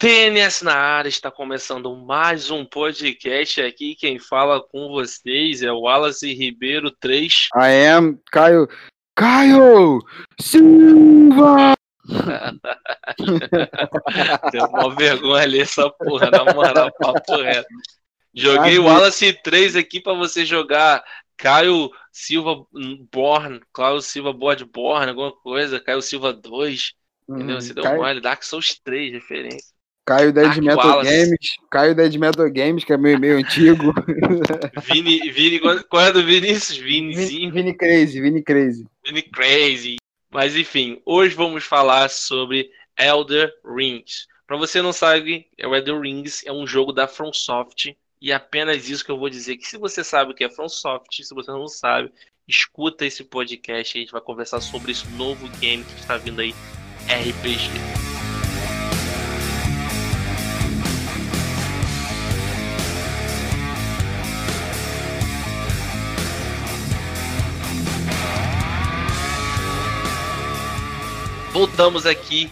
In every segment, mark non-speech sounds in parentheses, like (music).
TNS na área, está começando mais um podcast aqui. Quem fala com vocês é o Wallace Ribeiro 3. I am Caio. Caio Silva! (laughs) Deu uma vergonha ali essa porra, na moral, papo reto. Joguei o Wallace 3 aqui para você jogar Caio Silva Born, Caio Silva Board Born, alguma coisa, Caio Silva 2. Entendeu? Você deu Caio... mole, Dark Souls 3, referência. Caio da Ed Metal Wallace. Games. Caio da Ed Metal Games, que é meu e-mail antigo. (laughs) Vini, Vini, qual é do Vinícius? Vinizinho. Vini Crazy, Vini Crazy. Vini Crazy. Mas enfim, hoje vamos falar sobre Elder Rings. Para você não sabe, o Elder Rings é um jogo da FromSoft e é apenas isso que eu vou dizer que se você sabe o que é FromSoft, se você não sabe, escuta esse podcast, a gente vai conversar sobre esse novo game que está vindo aí, RPG. Voltamos aqui,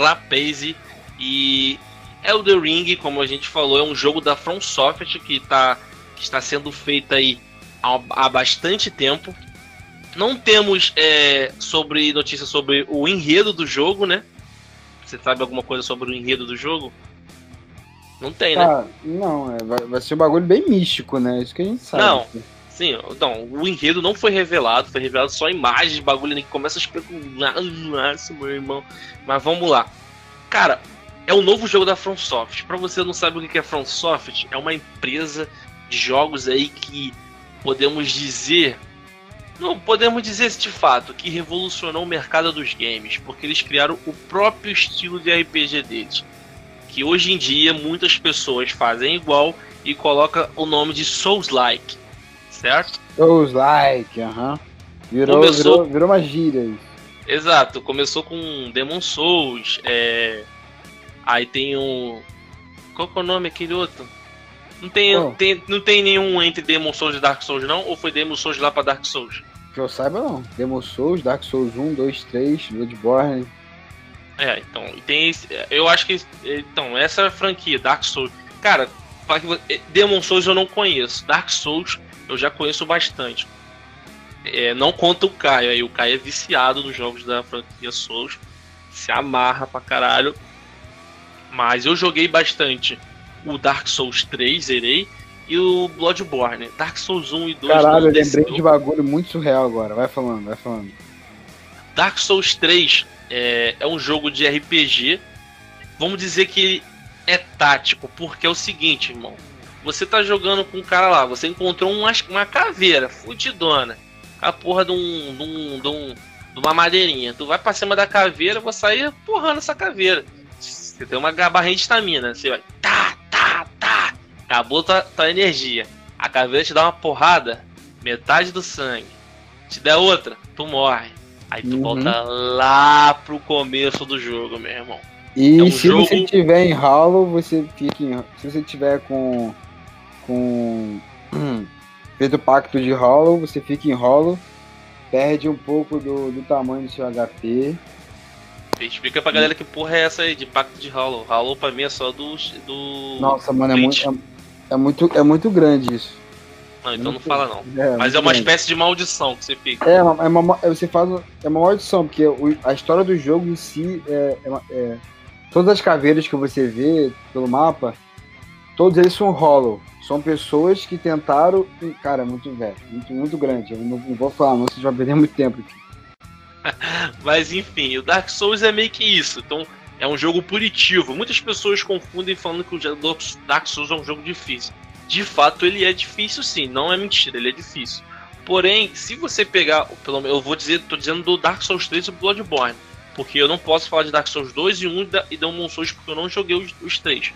Rapaze, e Elder Ring, como a gente falou, é um jogo da From Software que, tá, que está sendo feito aí há, há bastante tempo. Não temos é, sobre notícias sobre o enredo do jogo, né? Você sabe alguma coisa sobre o enredo do jogo? Não tem, né? Ah, não, é, vai, vai, ser um bagulho bem místico, né? Isso que a gente sabe. Não, Sim, então, o enredo não foi revelado, foi revelado só imagens de bagulho que começa a especular. Nossa, meu irmão. Mas vamos lá. Cara, é um novo jogo da FromSoft. Para você não sabe o que é FromSoft, é uma empresa de jogos aí que podemos dizer. Não podemos dizer de fato que revolucionou o mercado dos games, porque eles criaram o próprio estilo de RPG deles. Que hoje em dia muitas pessoas fazem igual e coloca o nome de Souls-like certo? Souls like, aham. Uh -huh. Virou, Começou... virou, virou uma gíria isso. Exato, começou com Demon Souls, é... aí tem um. Qual que é o nome aquele outro? Não tem, oh. tem, não tem nenhum entre Demon Souls e Dark Souls, não? Ou foi Demon Souls lá pra Dark Souls? Que eu saiba, não. Demon Souls, Dark Souls 1, 2, 3, Bloodborne. É, então, tem esse, Eu acho que. Então, essa franquia, Dark Souls. Cara, Demon Souls eu não conheço. Dark Souls eu já conheço bastante. É, não conta o Caio, aí o Caio é viciado nos jogos da franquia Souls, se amarra pra caralho. Mas eu joguei bastante o Dark Souls 3, zerei, e o Bloodborne. Dark Souls 1 e 2. Caralho, eu lembrei de bagulho muito surreal agora. Vai falando, vai falando. Dark Souls 3 é, é um jogo de RPG. Vamos dizer que é tático, porque é o seguinte, irmão. Você tá jogando com um cara lá, você encontrou uma, uma caveira fudidona. A porra de um, de um, de um. de uma madeirinha. Tu vai pra cima da caveira, vou sair porrando essa caveira. Você tem uma barrinha de estamina. Você vai. Tá, tá, tá. Acabou tua, tua energia. A caveira te dá uma porrada, metade do sangue. Te der outra, tu morre. Aí tu uhum. volta lá pro começo do jogo, meu irmão. E é um se jogo... você tiver em Hollow, você fica em... Se você tiver com com feito o pacto de Hollow, você fica em Hollow, perde um pouco do, do tamanho do seu HP. Explica pra galera que porra é essa aí de pacto de Hollow. Hollow pra mim é só do. do Nossa, mano, é muito, é, é, muito, é muito grande isso. Não, então não fala não. É, Mas é uma espécie de maldição que você fica. É, é uma, é você faz. É uma maldição, porque a história do jogo em si é, é, é, Todas as caveiras que você vê pelo mapa, todos eles são hollow. São pessoas que tentaram. Cara, é muito velho, muito, muito grande. Eu não, não vou falar, não, você vai perder muito tempo aqui. (laughs) Mas enfim, o Dark Souls é meio que isso. Então, é um jogo punitivo. Muitas pessoas confundem falando que o Dark Souls é um jogo difícil. De fato, ele é difícil sim, não é mentira, ele é difícil. Porém, se você pegar, pelo eu vou dizer, tô dizendo do Dark Souls 3 e Bloodborne, porque eu não posso falar de Dark Souls 2 e 1 e Demon Souls porque eu não joguei os, os três.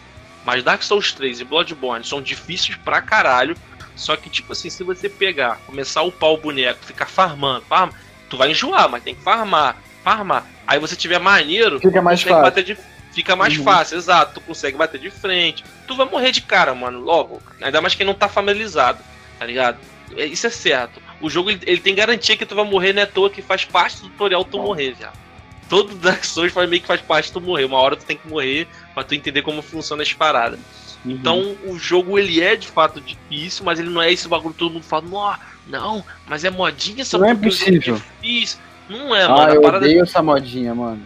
Mas Dark Souls 3 e Bloodborne são difíceis pra caralho. Só que, tipo assim, se você pegar, começar a upar o boneco, ficar farmando, farma, tu vai enjoar, mas tem que farmar, farmar. Aí você tiver maneiro, fica mais fácil. De, fica mais uhum. fácil, exato. Tu consegue bater de frente. Tu vai morrer de cara, mano, logo. Ainda mais quem não tá familiarizado, tá ligado? É, isso é certo. O jogo ele, ele tem garantia que tu vai morrer, não é à toa que faz parte do tutorial tu morrer já. todo Dark Souls faz, meio que faz parte tu morrer. Uma hora tu tem que morrer pra tu entender como funciona as paradas. Uhum. Então o jogo ele é de fato difícil, mas ele não é esse bagulho que todo mundo fala, não, mas é modinha essa Não é possível. Difícil. Não é, ah, mano. Eu odeio essa modinha, mano.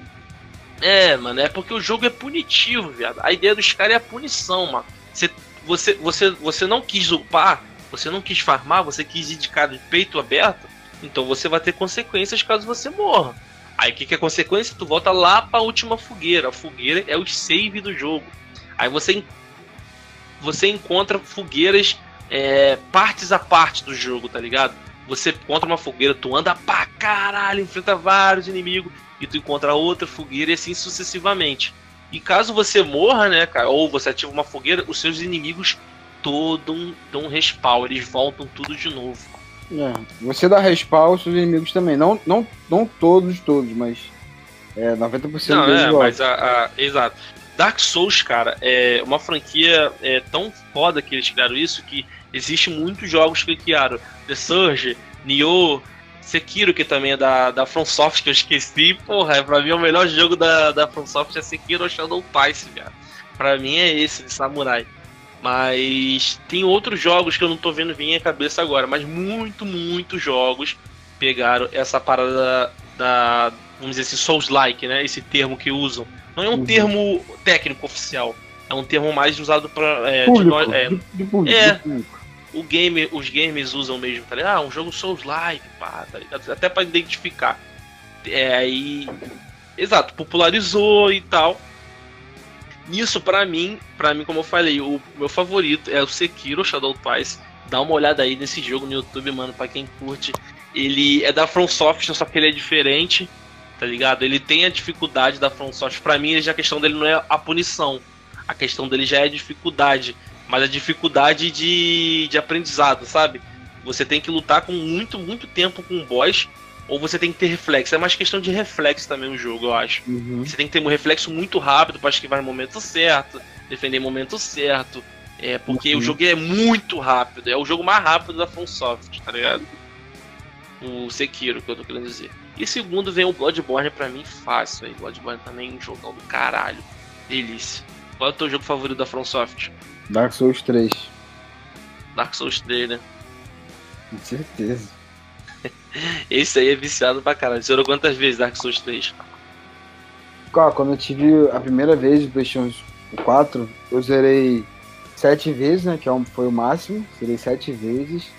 É, mano, é porque o jogo é punitivo, viado. A ideia dos caras é a punição, mano. Você, você, você, você não quis upar, você não quis farmar, você quis ir de cara de peito aberto, então você vai ter consequências caso você morra. Aí o que, que é consequência? Tu volta lá pra última fogueira. A fogueira é o save do jogo. Aí você, você encontra fogueiras é, partes a parte do jogo, tá ligado? Você encontra uma fogueira, tu anda pra caralho, enfrenta vários inimigos, e tu encontra outra fogueira e assim sucessivamente. E caso você morra, né, cara, ou você ativa uma fogueira, os seus inimigos todos dão um respawn, eles voltam tudo de novo. É, você dá respawn aos seus inimigos também. Não, não, não todos, todos, mas é, 90% não, deles é, mas a, a, Exato. Dark Souls, cara, é uma franquia é, tão foda que eles criaram isso que existe muitos jogos que criaram. The Surge, Nioh, Sekiro, que também é da, da FromSoft, que eu esqueci. Porra, pra mim é o melhor jogo da, da FromSoft é Sekiro Shadow Pice, cara. Pra mim é esse, de Samurai. Mas tem outros jogos que eu não tô vendo vir a cabeça agora, mas muito, muitos jogos pegaram essa parada da, vamos dizer assim, Souls-like, né? Esse termo que usam. Não é um uhum. termo técnico oficial, é um termo mais usado para é, público, de, é, de, público, é o game, os gamers usam mesmo, tá ligado? Ah, um jogo Souls-like, pá, tá ligado? Até para identificar. É aí, exato, popularizou e tal. Nisso, para mim, para mim, como eu falei, o meu favorito é o Sekiro Shadow Twice. Dá uma olhada aí nesse jogo no YouTube, mano, para quem curte. Ele é da From Software, só que ele é diferente, tá ligado? Ele tem a dificuldade da From Software. Pra mim, a questão dele não é a punição. A questão dele já é a dificuldade. Mas a dificuldade de, de aprendizado, sabe? Você tem que lutar com muito, muito tempo com o boss ou você tem que ter reflexo. É mais questão de reflexo também o jogo, eu acho. Uhum. Você tem que ter um reflexo muito rápido para esquivar no momento certo, defender no momento certo. É, porque uhum. o jogo é muito rápido. É o jogo mais rápido da FromSoft, tá ligado? O Sekiro, que eu tô querendo dizer. E segundo vem o Bloodborne pra mim fácil aí. Bloodborne também é um jogão do caralho. Delícia. Qual é o teu jogo favorito da FromSoft? Dark Souls 3. Dark Souls 3, né? Com certeza. (laughs) Esse aí é viciado pra caralho. Você jogou quantas vezes Dark Souls 3? Cara, quando eu tive a primeira vez o PlayStation 4, eu zerei sete vezes, né? Que é foi o máximo. Zerei sete vezes.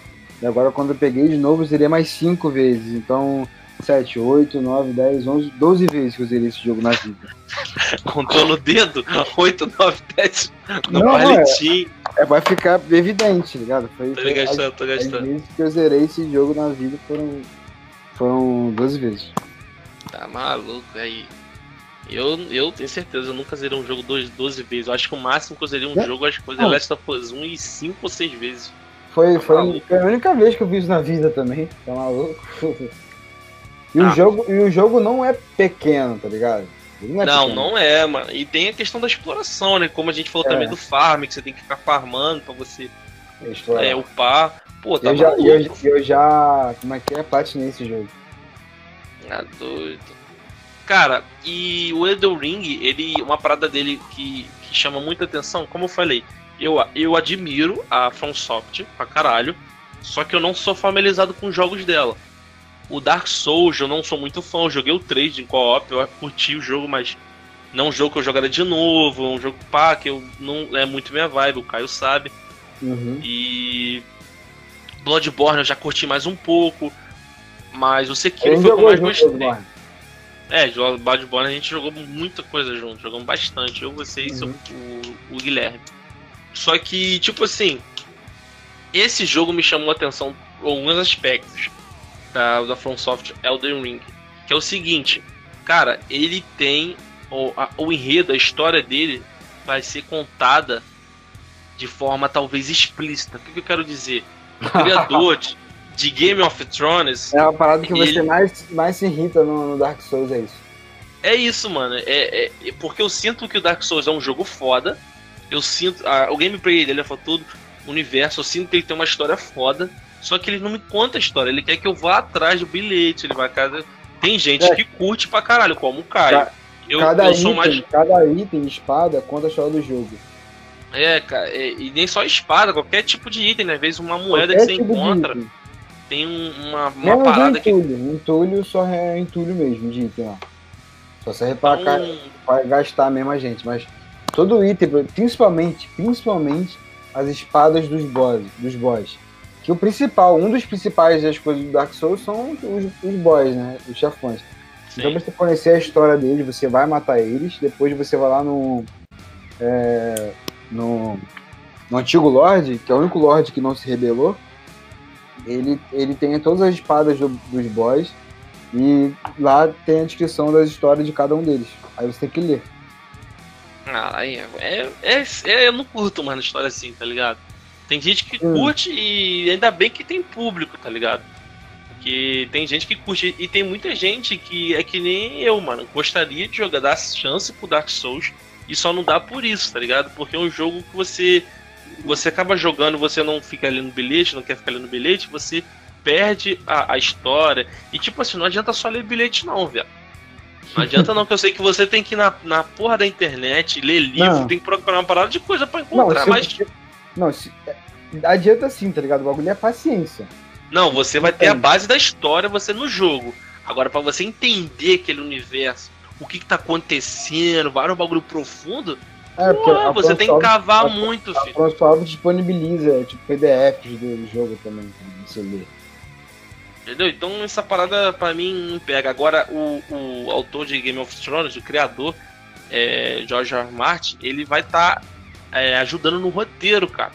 E agora quando eu peguei de novo, eu zerei mais cinco vezes. Então, 7, 8, 9, 10, 11, 12 vezes que eu zerei esse jogo na vida. (laughs) Contou no dedo? 8, 9, 10 no Não, palitinho. É, é, vai ficar evidente, ligado? Foi, tô gastando, as, tô gastando. As vezes que eu zerei esse jogo na vida foram, foram 12 vezes. Tá maluco aí. Eu, eu tenho certeza, eu nunca zerei um jogo 12, 12 vezes. Eu acho que o máximo que eu zerei um é? jogo, acho que foi The Last of Us 1 e 5 ou 6 vezes. Foi, tá foi, foi, a única vez que eu vi isso na vida também. Tá maluco? (laughs) E, ah. o jogo, e o jogo não é pequeno, tá ligado? Não, é não, não, é, mano. E tem a questão da exploração, né? Como a gente falou é. também do farm, que você tem que ficar farmando pra você é, upar. Pô, tá eu já, eu, eu, já. Como é que é? Platinei esse jogo. Ah, doido. Cara, e o Elden Ring, ele. Uma parada dele que, que chama muita atenção, como eu falei, eu, eu admiro a FromSoft pra caralho. Só que eu não sou familiarizado com os jogos dela. O Dark Souls eu não sou muito fã, eu joguei o 3 em co-op, eu curti o jogo, mas não é um jogo que eu jogaria de novo, é um jogo pá, que eu não é muito minha vibe, o Caio sabe. Uhum. E Bloodborne eu já curti mais um pouco, mas o Sekiro foi o que eu mais gostei. É, Bloodborne a gente jogou muita coisa junto, jogamos bastante, eu, vocês, uhum. o, o Guilherme. Só que, tipo assim, esse jogo me chamou a atenção alguns aspectos da, da From Software Elden Ring. Que é o seguinte, cara, ele tem o, a, o enredo, a história dele vai ser contada de forma talvez explícita. O que, que eu quero dizer? O (laughs) criador de, de, Game of Thrones. É uma parada que ele... você mais, mais se irrita no, no, Dark Souls, é isso. É isso, mano. É, é, é, porque eu sinto que o Dark Souls é um jogo foda. Eu sinto. A, o gameplay dele é tudo. O universo, eu sinto que ele tem uma história foda. Só que ele não me conta a história, ele quer que eu vá atrás do bilhete, ele vai casa. Tem gente é. que curte pra caralho, como o Caio. Eu, cada, eu item, mais... cada item, espada, conta a história do jogo. É, cara, e nem só espada, qualquer tipo de item, né? Às vezes uma moeda qualquer que você tipo encontra tem uma, uma parada entulho. que. Entulho só é entulho mesmo de item lá. Só serve pra, então... pra gastar mesmo a gente, mas todo item, principalmente, principalmente as espadas dos boss, dos boss. Que o principal, um dos principais das coisas do Dark Souls são os, os boss, né? Os chefões. Sim. Então você conhecer a história deles, você vai matar eles, depois você vai lá no. É, no, no antigo Lorde, que é o único Lorde que não se rebelou. Ele, ele tem todas as espadas do, dos boss e lá tem a descrição das histórias de cada um deles. Aí você tem que ler. Ah, é, é, é, eu não curto mais história assim, tá ligado? Tem gente que hum. curte e ainda bem que tem público, tá ligado? Porque tem gente que curte e tem muita gente que é que nem eu, mano. Gostaria de jogar, dar chance pro Dark Souls e só não dá por isso, tá ligado? Porque é um jogo que você você acaba jogando, você não fica ali no bilhete, não quer ficar ali no bilhete, você perde a, a história. E tipo assim, não adianta só ler bilhete não, velho. Não (laughs) adianta não, que eu sei que você tem que ir na, na porra da internet, ler livro, não. tem que procurar uma parada de coisa pra encontrar, não, mas... Não, se... adianta sim, tá ligado? O bagulho é paciência. Não, você vai ter a base da história, você no jogo. Agora, para você entender aquele universo, o que, que tá acontecendo, vários bagulho profundo, é, Pô, você tem que cavar a, muito, a, filho. A ProSoft disponibiliza, tipo, PDFs do jogo também, pra você ler. Entendeu? Então essa parada pra mim não pega. Agora o, o autor de Game of Thrones, o criador, é, George R. R. Martin, ele vai estar tá, é, ajudando no roteiro, cara.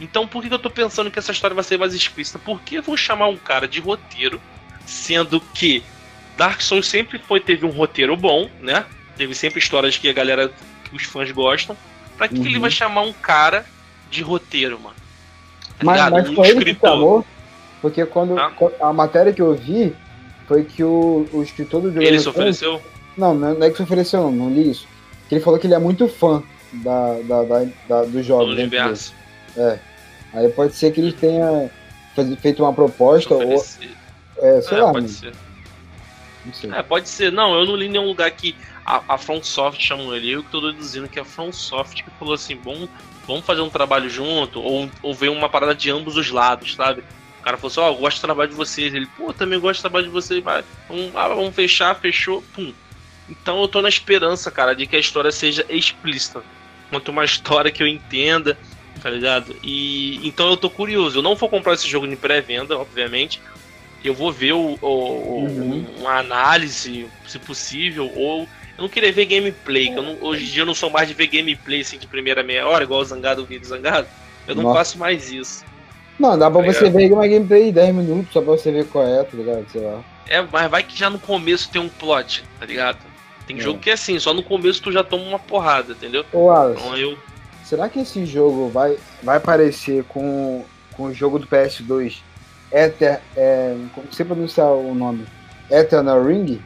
Então por que, que eu tô pensando que essa história vai ser mais explícita? Porque vou chamar um cara de roteiro, sendo que Dark Souls sempre foi teve um roteiro bom, né? Teve sempre histórias que a galera, que os fãs gostam. Pra que, uhum. que ele uhum. vai chamar um cara de roteiro, mano? Tá mas, mas um foi ele que chamou? Porque quando tá. a matéria que eu vi foi que o, o escritor do jogo. Ele se ofereceu? Não, não é que se ofereceu, não, não li isso. Que ele falou que ele é muito fã da, da, da, da do jogo. Do universo. É. Aí pode ser que ele tenha feito uma proposta ou. É, sei é, lá. Pode ser. É, pode ser. Não, eu não li nenhum lugar que a, a FromSoft chamou ele. Eu que tô deduzindo que é a FromSoft que falou assim: bom, vamos fazer um trabalho junto, ou, ou ver uma parada de ambos os lados, sabe? O cara falou assim: Ó, oh, eu gosto do trabalho de vocês. Ele, pô, também gosto do trabalho de vocês, mas vamos, ah, vamos fechar, fechou, pum. Então eu tô na esperança, cara, de que a história seja explícita. Quanto uma história que eu entenda, tá ligado? E então eu tô curioso. Eu não vou comprar esse jogo em pré-venda, obviamente, eu vou ver o, o uhum. uma análise, se possível, ou eu não queria ver gameplay, que não, hoje em dia eu não sou mais de ver gameplay assim de primeira meia hora, igual o Zangado, o vídeo Zangado. Eu não Nossa. faço mais isso. Não, dá pra tá você ver uma gameplay de 10 minutos só pra você ver qual é, tá ligado? Sei lá. É, mas vai que já no começo tem um plot, tá ligado? Tem é. jogo que é assim, só no começo tu já toma uma porrada, entendeu? Ô, Alice, então eu. Será que esse jogo vai, vai parecer com, com o jogo do PS2 Ether, é, como você pronunciar o nome? Eternal Ring?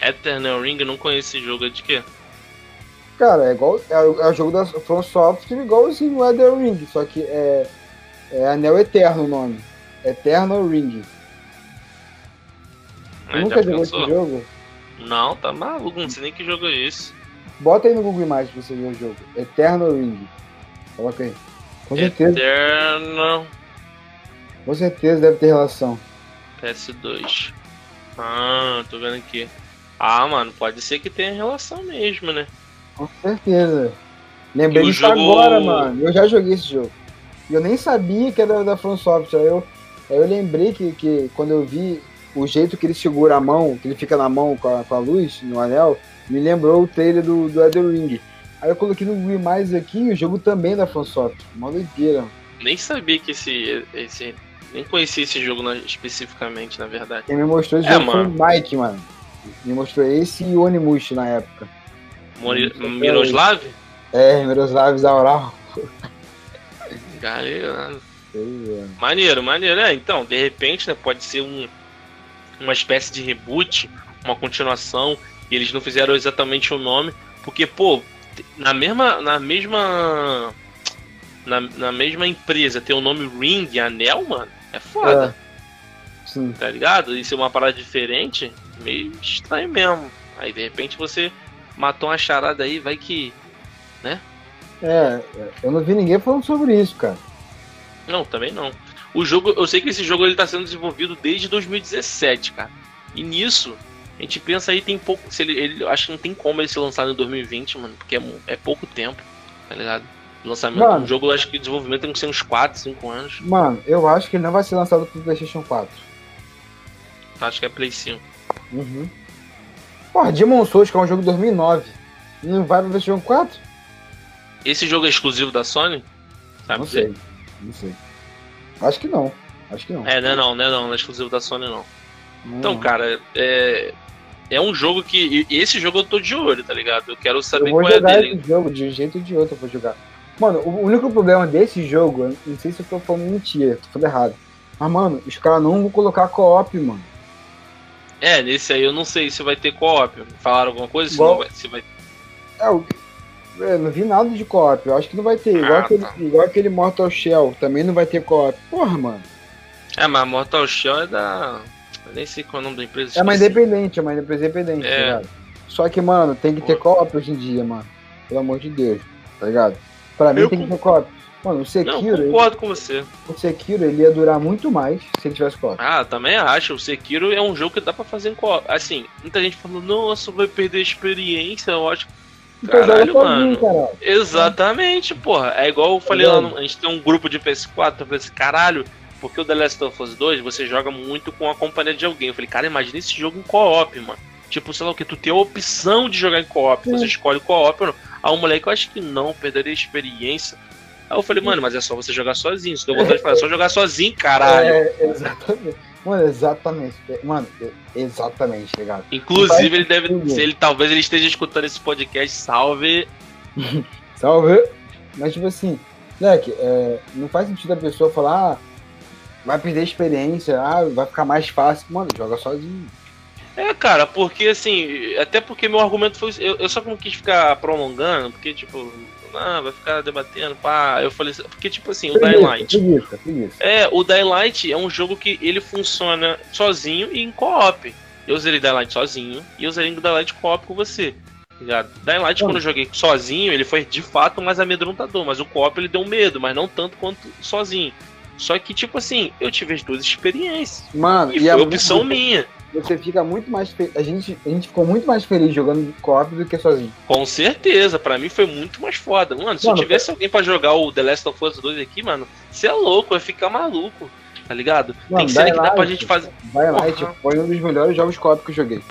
Eternal Ring, eu não conheço esse jogo, é de quê? Cara, é igual. É, é o jogo da From Software igualzinho o Ether Ring, só que é, é Anel Eterno o nome. Eternal Ring. Mas nunca jogou esse jogo? Não, tá maluco, não sei nem que jogo é esse. Bota aí no Google Imagens pra você ver o jogo. Eternal Ring. Coloca aí. Com certeza. Eternal com certeza deve ter relação. PS2. Ah, tô vendo aqui. Ah, mano, pode ser que tenha relação mesmo, né? Com certeza. Lembrei disso jogo... agora, mano. Eu já joguei esse jogo. E eu nem sabia que era da From Software. Aí eu, aí eu lembrei que, que quando eu vi o jeito que ele segura a mão, que ele fica na mão com a, com a luz, no anel, me lembrou o trailer do, do Elden Ring. Aí eu coloquei no Wii mais aqui, o jogo também é da Software. Uma doideira. Nem sabia que esse, esse nem conheci esse jogo na, especificamente, na verdade. Quem me mostrou esse é, jogo mano. foi o Mike, mano. Me mostrou esse e o Onimushi na época. Mori Miroslav? É, Miroslav Zaural. Galera. Maneiro, maneiro. É, então, de repente, né, pode ser um, uma espécie de reboot, uma continuação, e eles não fizeram exatamente o nome, porque, pô, na mesma, na mesma na, na mesma empresa ter o nome Ring, Anel, mano, é foda. É. Sim. Tá ligado? Isso é uma parada diferente. meio estranho mesmo. Aí de repente você matou uma charada aí, vai que. né? É, eu não vi ninguém falando sobre isso, cara. Não, também não. O jogo, eu sei que esse jogo ele tá sendo desenvolvido desde 2017, cara. E nisso, a gente pensa aí tem pouco, se ele, ele acho que não tem como ele ser lançado em 2020, mano, porque é, é pouco tempo, tá ligado? Lançamento, mano, um jogo, acho que o desenvolvimento tem que ser uns 4, 5 anos. Mano, eu acho que ele não vai ser lançado pro PlayStation 4. Acho que é Play 5. Uhum. Porra, Demon Souls, que é um jogo de 2009, não vai pro PlayStation 4? Esse jogo é exclusivo da Sony? Sabe não sei, não sei. Acho que não. Acho que não. É, não é não, não é não, não é exclusivo da Sony não. não então, cara, é, é um jogo que. Esse jogo eu tô de olho, tá ligado? Eu quero saber eu vou qual jogar é dele. Esse jogo, de um jeito ou de outro eu vou jogar. Mano, o único problema desse jogo, não sei se eu tô falando mentira, tô falando errado. Mas, mano, os caras não vão colocar co-op, mano. É, nesse aí eu não sei se vai ter co-op. Falaram alguma coisa? Igual... Se, vai, se vai... É, eu, eu não vi nada de co-op. Eu acho que não vai ter. Igual, ah, aquele, tá. igual aquele Mortal Shell, também não vai ter co-op. Porra, mano. É, mas Mortal Shell é da. Eu nem sei qual é o nome da empresa. É uma independente, é uma empresa independente, é. tá ligado? Só que, mano, tem que ter co-op hoje em dia, mano. Pelo amor de Deus, tá ligado? Pra mim eu tem que ter co-op. Mano, o Sekiro. Não, concordo ele, com você. O Sekiro ele ia durar muito mais se ele tivesse co-op. Ah, também acho. O Sekiro é um jogo que dá pra fazer em co-op. Assim, muita gente falando, nossa, vai perder a experiência. Eu acho então caralho, mano. Sozinho, Exatamente, porra. É igual eu falei é lá, no, a gente tem um grupo de PS4, eu falei assim, caralho, porque o The Last of Us 2 você joga muito com a companhia de alguém. Eu falei, cara, imagina esse jogo em co-op, mano. Tipo, sei lá o que, tu tem a opção de jogar em co-op, você escolhe co-op ou não. Aí o moleque, eu acho que não, perderia a experiência. Aí eu falei, mano, mas é só você jogar sozinho. Se deu vontade de falar, é só jogar sozinho, caralho. É, exatamente. Mano, exatamente. Mano, exatamente, ligado? Inclusive, ele deve. Se ele talvez ele esteja escutando esse podcast, salve. (laughs) salve! Mas tipo assim, moleque, é, não faz sentido a pessoa falar, ah, vai perder experiência, ah, vai ficar mais fácil. Mano, joga sozinho. É, cara, porque assim, até porque meu argumento foi. Eu, eu só não quis ficar prolongando, porque, tipo, ah, vai ficar debatendo, pá. Eu falei, porque, tipo assim, o Dying Light. É, o Dying Light é um jogo que ele funciona sozinho e em co-op. Eu zerei Dying Light sozinho e eu zerei Dying Light co-op com você. Ligado? Dying Light, quando eu joguei sozinho, ele foi de fato mais amedrontador, mas o co-op ele deu medo, mas não tanto quanto sozinho. Só que, tipo assim, eu tive as duas experiências. Mano, e, e foi opção muito... minha você fica muito mais fe... a gente a gente ficou muito mais feliz jogando co-op do que sozinho. Com certeza, para mim foi muito mais foda. Mano, se mano, tivesse alguém para jogar o The Last of Us 2 aqui, mano, você é louco, vai ficar maluco. Tá ligado? Mano, Tem cena que dá pra gente fazer. Vai Light foi um dos melhores jogos co-op que eu joguei.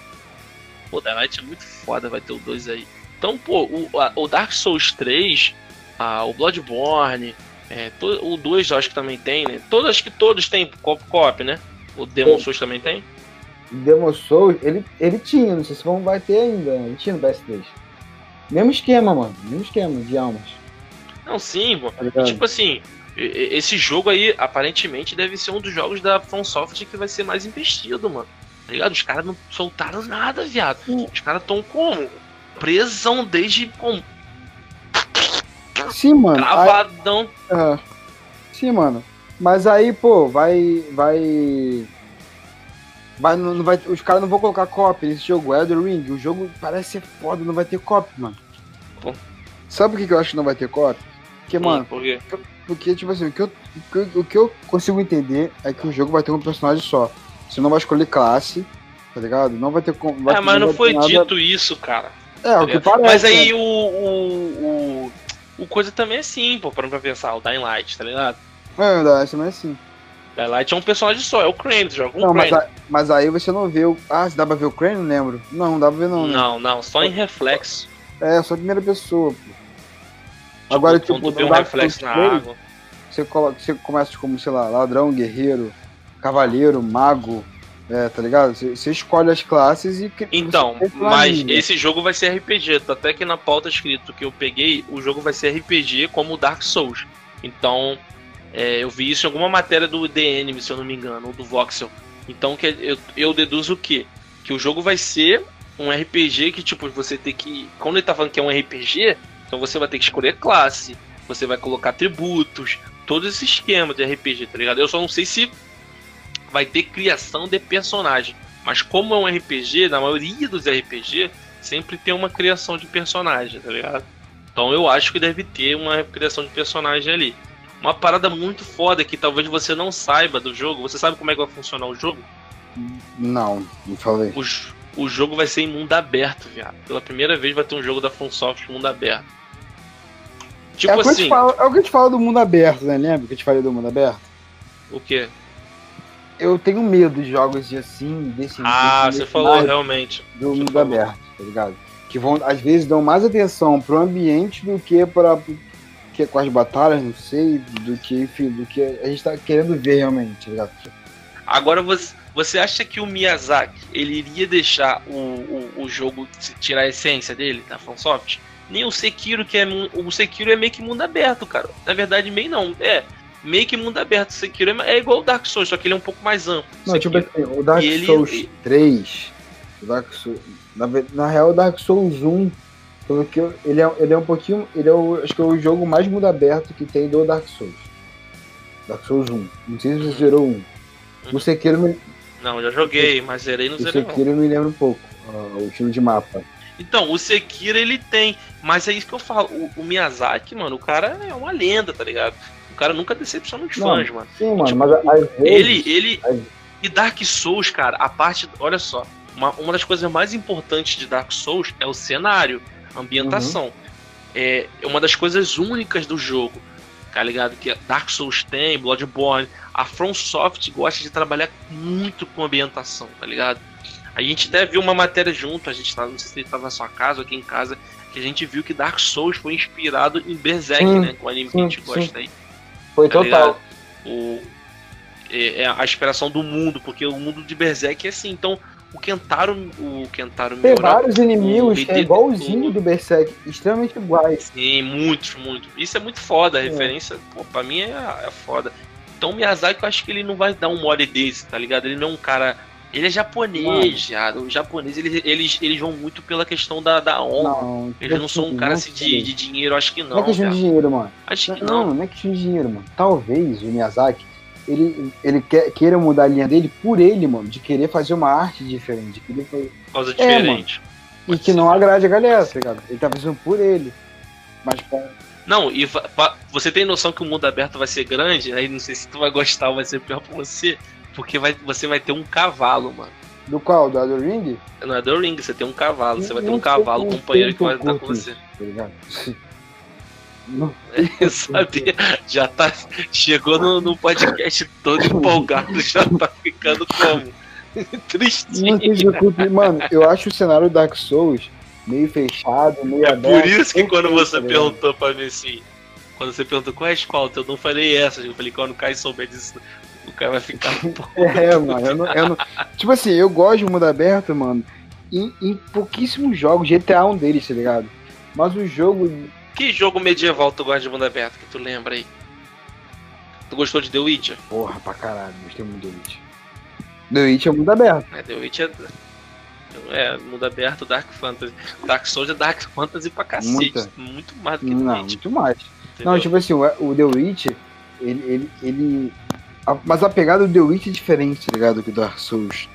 Pô, The Light é muito foda, vai ter o 2 aí. Então, pô, o, a, o Dark Souls 3, a, o Bloodborne, é, to, o 2 eu acho que também tem, né? Todos, acho que todos têm co-op, né? O Demon Souls também tem? Demon Souls, ele, ele tinha, não sei se vão, vai ter ainda, ele tinha no PS3. Mesmo esquema, mano, mesmo esquema de almas. Não, sim, pô. Tá tipo assim, esse jogo aí, aparentemente, deve ser um dos jogos da From Software que vai ser mais investido, mano. Tá ligado? Os caras não soltaram nada, viado. Os caras tão como? Presão desde. Com... Sim, mano. Travadão. Aí, uh, sim, mano. Mas aí, pô, vai. Vai Vai, não vai, os caras não vão colocar copy nesse jogo. Elden Ring, o jogo parece ser foda, não vai ter copy, mano. Pô. Sabe por que, eu acho que não vai ter copy? Porque, mano. Por quê? Porque, tipo assim, o que, eu, o que eu consigo entender é que o jogo vai ter um personagem só. Você não vai escolher classe, tá ligado? Não vai ter. Vai é, mas não foi nada... dito isso, cara. É, o que parece. Mas aí né? o, o, o. O coisa também é assim, pô, pra não pensar, o Dying Light, tá ligado? É, o Dying Light também é assim. Light é um personagem só, é o Crane, joga um não, Crane. Mas, mas, aí você não vê o. Ah, se dá pra ver o Crane? Não lembro. Não, não dá pra ver não. Né? Não, não, só em reflexo. É, só primeira pessoa, pô. Tipo, Agora, tipo, tu vê um reflexo na água. Você, coloca, você começa como, sei lá, ladrão, guerreiro, cavaleiro, mago, é, tá ligado? Você, escolhe as classes e. Então, mas esse jogo vai ser RPG. Até que na pauta escrito que eu peguei, o jogo vai ser RPG como o Dark Souls. Então, é, eu vi isso em alguma matéria do DN, se eu não me engano, ou do Voxel. Então que eu, eu deduzo o quê? Que o jogo vai ser um RPG que, tipo, você tem que. Quando ele tá falando que é um RPG, então você vai ter que escolher classe, você vai colocar atributos, todo esse esquema de RPG, tá ligado? Eu só não sei se vai ter criação de personagem. Mas como é um RPG, na maioria dos RPG, sempre tem uma criação de personagem, tá ligado? Então eu acho que deve ter uma criação de personagem ali. Uma parada muito foda que talvez você não saiba do jogo. Você sabe como é que vai funcionar o jogo? Não, não falei. O, o jogo vai ser em mundo aberto, viado. Pela primeira vez vai ter um jogo da FromSoft mundo aberto. Tipo é assim. Fala, é o que a gente fala do mundo aberto, né? Lembra que a gente falou do mundo aberto? O quê? Eu tenho medo de jogos de assim, desse Ah, desse você falou realmente. Do você mundo falou. aberto, tá ligado? Que vão, às vezes, dão mais atenção pro ambiente do que para que com as batalhas, não sei, do que, enfim, do que a gente tá querendo ver realmente, tá ligado? Agora você, você acha que o Miyazaki ele iria deixar o, o, o jogo tirar a essência dele da FromSoft? Nem o Sekiro, que é. O Sekiro é meio que mundo aberto, cara. Na verdade, meio não. É. Meio que mundo aberto. O Sekiro é, é igual o Dark Souls, só que ele é um pouco mais amplo. Não, tipo assim, o Dark e Souls ele... 3. O Dark Souls, na, na real, o Dark Souls 1. Pelo que eu, ele, é, ele é um pouquinho. Ele é o, acho que é o jogo mais mundo aberto que tem do Dark Souls. Dark Souls 1. Não sei se você zerou um. O Sekiro me... Não, já joguei, mas zerei no zerei. O Sekiro me lembra um pouco. Uh, o estilo de mapa. Então, o Sekiro ele tem, mas é isso que eu falo. O, o, Miyazaki, mano, o cara é uma lenda, tá ligado? O cara nunca decepciona os fãs, não, mano. Sim, mano, tipo, mas às vezes, ele, ele e Dark Souls, cara, a parte, olha só, uma, uma das coisas mais importantes de Dark Souls é o cenário, ambientação. Uhum. É uma das coisas únicas do jogo, tá ligado? Que Dark Souls tem, Bloodborne, a From Soft gosta de trabalhar muito com ambientação, tá ligado? A gente até viu uma matéria junto, a gente tava, não sei se estava na sua casa ou aqui em casa, que a gente viu que Dark Souls foi inspirado em Berserk, sim, né? Com o anime sim, que a gente gosta aí. Foi tá total. O, é, é, a inspiração do mundo, porque o mundo de Berserk é assim. Então, o Kentaro. O Kentaro Tem vários inimigos que é igualzinho do Berserk, extremamente iguais. Sim, muitos, muitos. Isso é muito foda, a é. referência, pô, pra mim é, é foda. Então o Miyazaki eu acho que ele não vai dar um mole desse, tá ligado? Ele não é um cara ele é japonês, já. O japonês, eles, eles, eles vão muito pela questão da, da honra. Não, eles não são um cara assim, de, de dinheiro, acho que não. Não é questão cara. de dinheiro, mano. Acho que não. Não, não é questão de dinheiro, mano. Talvez o Miyazaki, ele, ele quer, queira mudar a linha dele por ele, mano. De querer fazer uma arte diferente. De querer fazer... Coisa diferente. É, e que não agrade a galera, tá ligado? Ele tá fazendo por ele. Mas pra... Não, e você tem noção que o mundo aberto vai ser grande? Aí não sei se tu vai gostar ou vai ser pior pra você. Porque vai, você vai ter um cavalo, mano. Do qual? Do Elden Ring? Não é do Ring, você tem um cavalo. Você vai ter um cavalo, companheiro que vai estar com você. Tá ligado? (laughs) Não, (laughs) sabia, já tá. Chegou no, no podcast todo empolgado, já tá ficando como? Tristinho. Mano, eu acho o cenário Dark Souls meio fechado, meio é aberto. Por isso que quando você tá perguntou pra mim assim, quando você perguntou qual é a escola, eu não falei essa, eu falei quando o Caio souber disso, o cara vai ficar (laughs) um pouco. É, mano, eu não, eu não... Tipo assim, eu gosto de mundo aberto, mano, em, em pouquíssimos jogos, GTA é um deles, tá ligado? Mas o jogo. Que jogo medieval tu gosta de mundo aberto que tu lembra aí? Tu gostou de The Witcher? Porra, pra caralho, gostei muito de The Witcher. The Witcher é mundo aberto. É, The Witcher é, é mundo aberto, Dark Fantasy. Dark Souls é Dark Fantasy pra cacete. Muita. Muito mais do que The Não, Witcher. muito mais. Entendeu? Não, tipo assim, o, The Witcher, ele, ele, ele a, mas a pegada do The Witch é diferente, tá ligado? Que Dark Souls.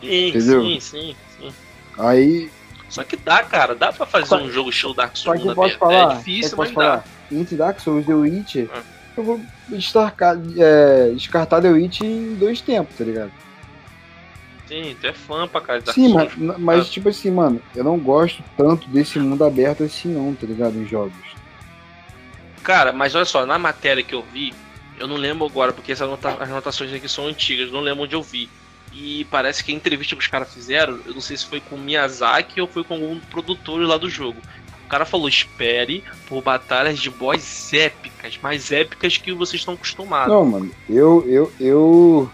Sim, Entendeu? sim, sim, sim. Aí. Só que dá, cara, dá pra fazer um jogo show Dark Souls. Só que eu posso falar, é difícil, mas falar. dá. Entre Dark Souls e The Witcher, ah. eu vou descartar, é, descartar The Witch em dois tempos, tá ligado? Sim, tu é fã pra cara Dark Sim, Souls. mas, mas ah. tipo assim, mano, eu não gosto tanto desse mundo aberto assim não, tá ligado? Em jogos. Cara, mas olha só, na matéria que eu vi, eu não lembro agora, porque essas anota as anotações aqui são antigas, não lembro onde eu vi. E parece que a entrevista que os caras fizeram, eu não sei se foi com o Miyazaki ou foi com algum produtor lá do jogo. O cara falou: espere por batalhas de boss épicas, mais épicas que vocês estão acostumados. Não, mano, eu. Eu. Eu.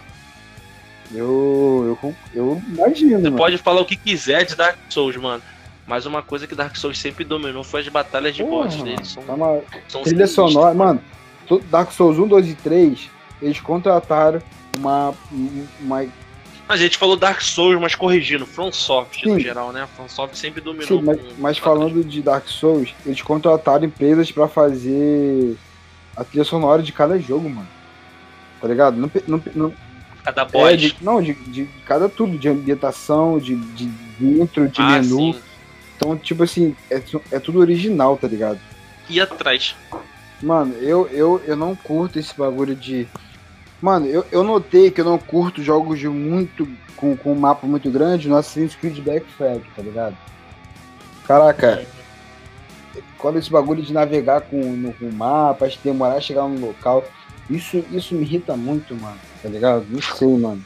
Eu. Eu, eu imagino. Você mano. pode falar o que quiser de Dark Souls, mano. Mas uma coisa que Dark Souls sempre dominou foi as batalhas de Porra, boss deles. São, tá uma... são trilha sonora, mano. Dark Souls 1, 2 e 3, eles contrataram uma. uma... A gente falou Dark Souls, mas corrigindo, From Soft no geral, né? From Soft sempre dominou. Sim, mas, mas falando de Dark Souls, eles contrataram empresas para fazer a trilha sonora de cada jogo, mano. Tá ligado? Não, não, não, Cada boss. É, de, não, de, de cada tudo, de ambientação, de, de dentro, de ah, menu. sim. Então, tipo assim, é, é tudo original, tá ligado? E atrás. Mano, eu, eu, eu não curto esse bagulho de. Mano, eu, eu notei que eu não curto jogos de muito. com, com um mapa muito grande no Assassin's Creed Black Flag, tá ligado? Caraca, quando esse bagulho de navegar com, no, com mapa, de demorar a chegar no local, isso, isso me irrita muito, mano, tá ligado? Não sei, mano.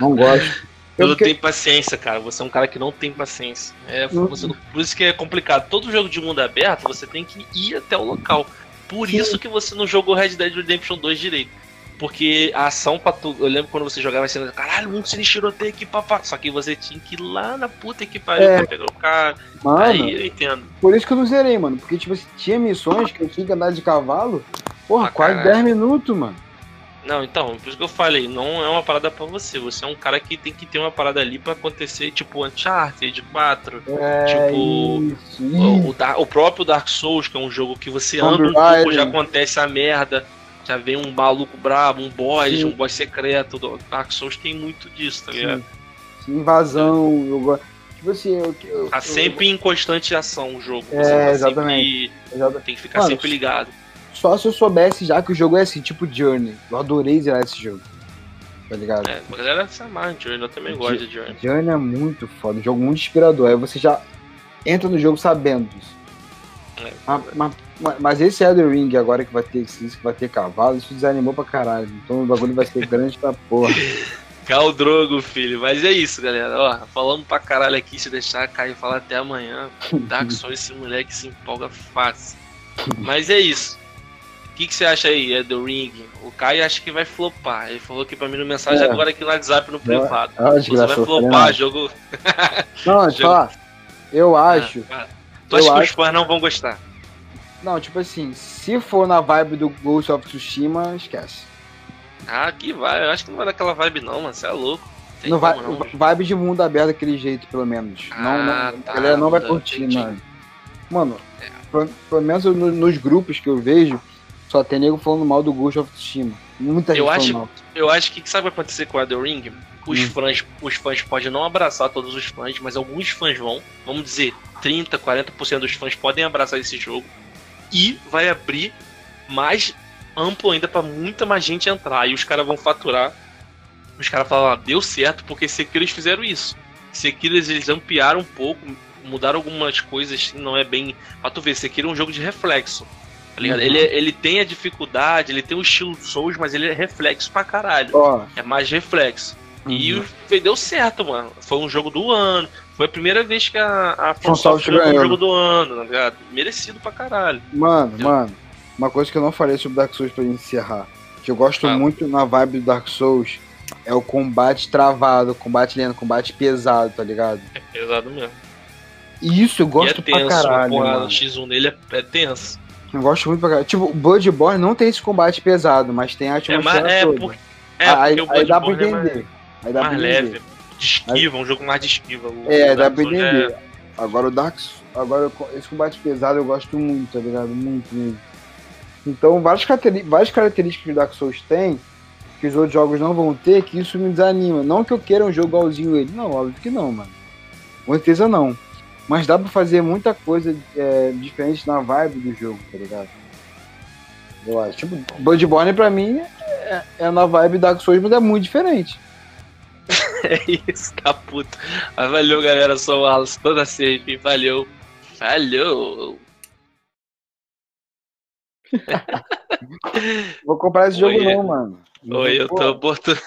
Não gosto. Eu Eu não tenho paciência, cara. Você é um cara que não tem paciência. É, Não. você por isso que é complicado. Todo jogo de mundo aberto, você tem que ir até o local. Por Sim. isso que você não jogou Red Dead Redemption 2 direito. Porque a ação pra tu. Eu lembro quando você jogava assim, caralho, um se tiroteio aqui, papá. Só que você tinha que ir lá na puta que pariu É. pra pegar o cara. Mano, Aí eu entendo. por isso que eu não zerei, mano. Porque, tipo, tinha missões que eu tinha que andar de cavalo, porra, Ah, quase caralho. 10 minutos, mano. Não, então, por isso que eu falei, não é uma parada pra você. Você é um cara que tem que ter uma parada ali pra acontecer, tipo Uncharted 4. É, Tipo, isso, O, isso. o o próprio Dark Souls, que é um jogo que você anda um pouco, já acontece a merda. Já vem um maluco brabo, um boss, Sim. um boss secreto. O Dark Souls tem muito disso, tá ligado? Sim. Invasão, eu gosto. Tipo assim, eu. eu Tá eu- sempre em constante ação o jogo. É, tá exatamente. sempre- eu- tem que ficar Mano, sempre ligado. Só se eu soubesse já que o jogo é assim, tipo Journey. Eu adorei zerar esse jogo. Tá ligado? É, a galera se amarra em Journey, eu também gosto de Journey. Journey é muito foda, um jogo muito inspirador. Aí você já entra no jogo sabendo disso. É, Mas, mas- mas esse Elden Ring agora que vai ter que vai ter cavalo, isso desanimou pra caralho. Então o bagulho vai ser grande pra porra. (laughs) Cal Drogo, filho. Mas é isso, galera. Ó, falamos pra caralho aqui. Se deixar cair falar até amanhã. Dark (laughs) Souls, esse moleque se empolga fácil. Mas é isso. O que, que você acha aí, é do Ring? O Caio acha que vai flopar. Ele falou aqui pra mim no mensagem É. agora aqui no WhatsApp no privado. Ah, Você vai flopar, né? jogo. Não, (laughs) Jogo- falar. Eu acho. Ah, Tu acha que acho- os fãs não vão gostar? Não, tipo assim, se for na vibe do Ghost of Tsushima, esquece. Ah, que vai. Eu acho que não vai daquela vibe, não, mano. Você é louco. Tem vai, como não. vibe de mundo aberto daquele jeito, pelo menos. Ah, não, não, tá, a galera não vai tá, curtir, mano. Mano, pelo, pelo menos no- nos grupos que eu vejo, só tem nego falando mal do Ghost of Tsushima. Muita gente Eu falando acho- mal. Eu acho que sabe o que vai acontecer com o Elden Ring? Os Hum. fãs, os fãs podem não abraçar todos os fãs, mas alguns fãs vão. Vamos dizer, 30, 40% dos fãs podem abraçar esse jogo. E vai abrir mais amplo ainda pra muita mais gente entrar. E os caras vão faturar. Os caras falam, ah, deu certo, porque Sekiro eles fizeram isso. Sekiro eles, eles ampliaram um pouco, mudaram algumas coisas, assim, não é bem. Pra tu ver, Sekiro é um jogo de reflexo. Tá ligado? Uhum. Ele, ele tem a dificuldade, ele tem o estilo Souls, mas ele é reflexo pra caralho. Ó, É mais reflexo. E uhum. o- deu certo, mano. Foi um jogo do ano. Foi a primeira vez que a, a From From Software Software ganhou um jogo do ano, tá ligado? Merecido pra caralho. Mano, Entendeu? mano, uma coisa que eu não falei sobre Dark Souls pra encerrar, que eu gosto Fala. muito na vibe do Dark Souls, é o combate travado, combate lento, combate pesado, tá ligado? É pesado mesmo. E isso eu gosto e é tenso, pra caralho, a porrada mano. do X1 dele é, é tenso. Eu gosto muito pra caralho. Tipo, o Bloodborne não tem esse combate pesado, mas tem a É, atmosfera mas, é, toda. por, é aí, aí dá pra é mais, entender. Aí dá mais pra leve. De esquiva, um jogo mais de esquiva. O- É, o dá pra entender. Agora o Dark Souls- agora esse combate pesado eu gosto muito, tá ligado? Muito mesmo. Então, várias, várias características que o Dark Souls tem, que os outros jogos não vão ter, que isso me desanima. Não que eu queira um jogo igualzinho ele. Não, óbvio que não, mano. Com certeza não. Mas dá pra fazer muita coisa é, diferente na vibe do jogo, tá ligado? Eu acho. Tipo, Bloodborne pra mim é, é na vibe Dark Souls, mas é muito diferente. (laughs) É isso, caputo. Mas valeu, galera. Sou o Alas, toda safe. Valeu. Valeu. Vou comprar esse jogo Oi, não, mano. Não Oi, eu tô botando.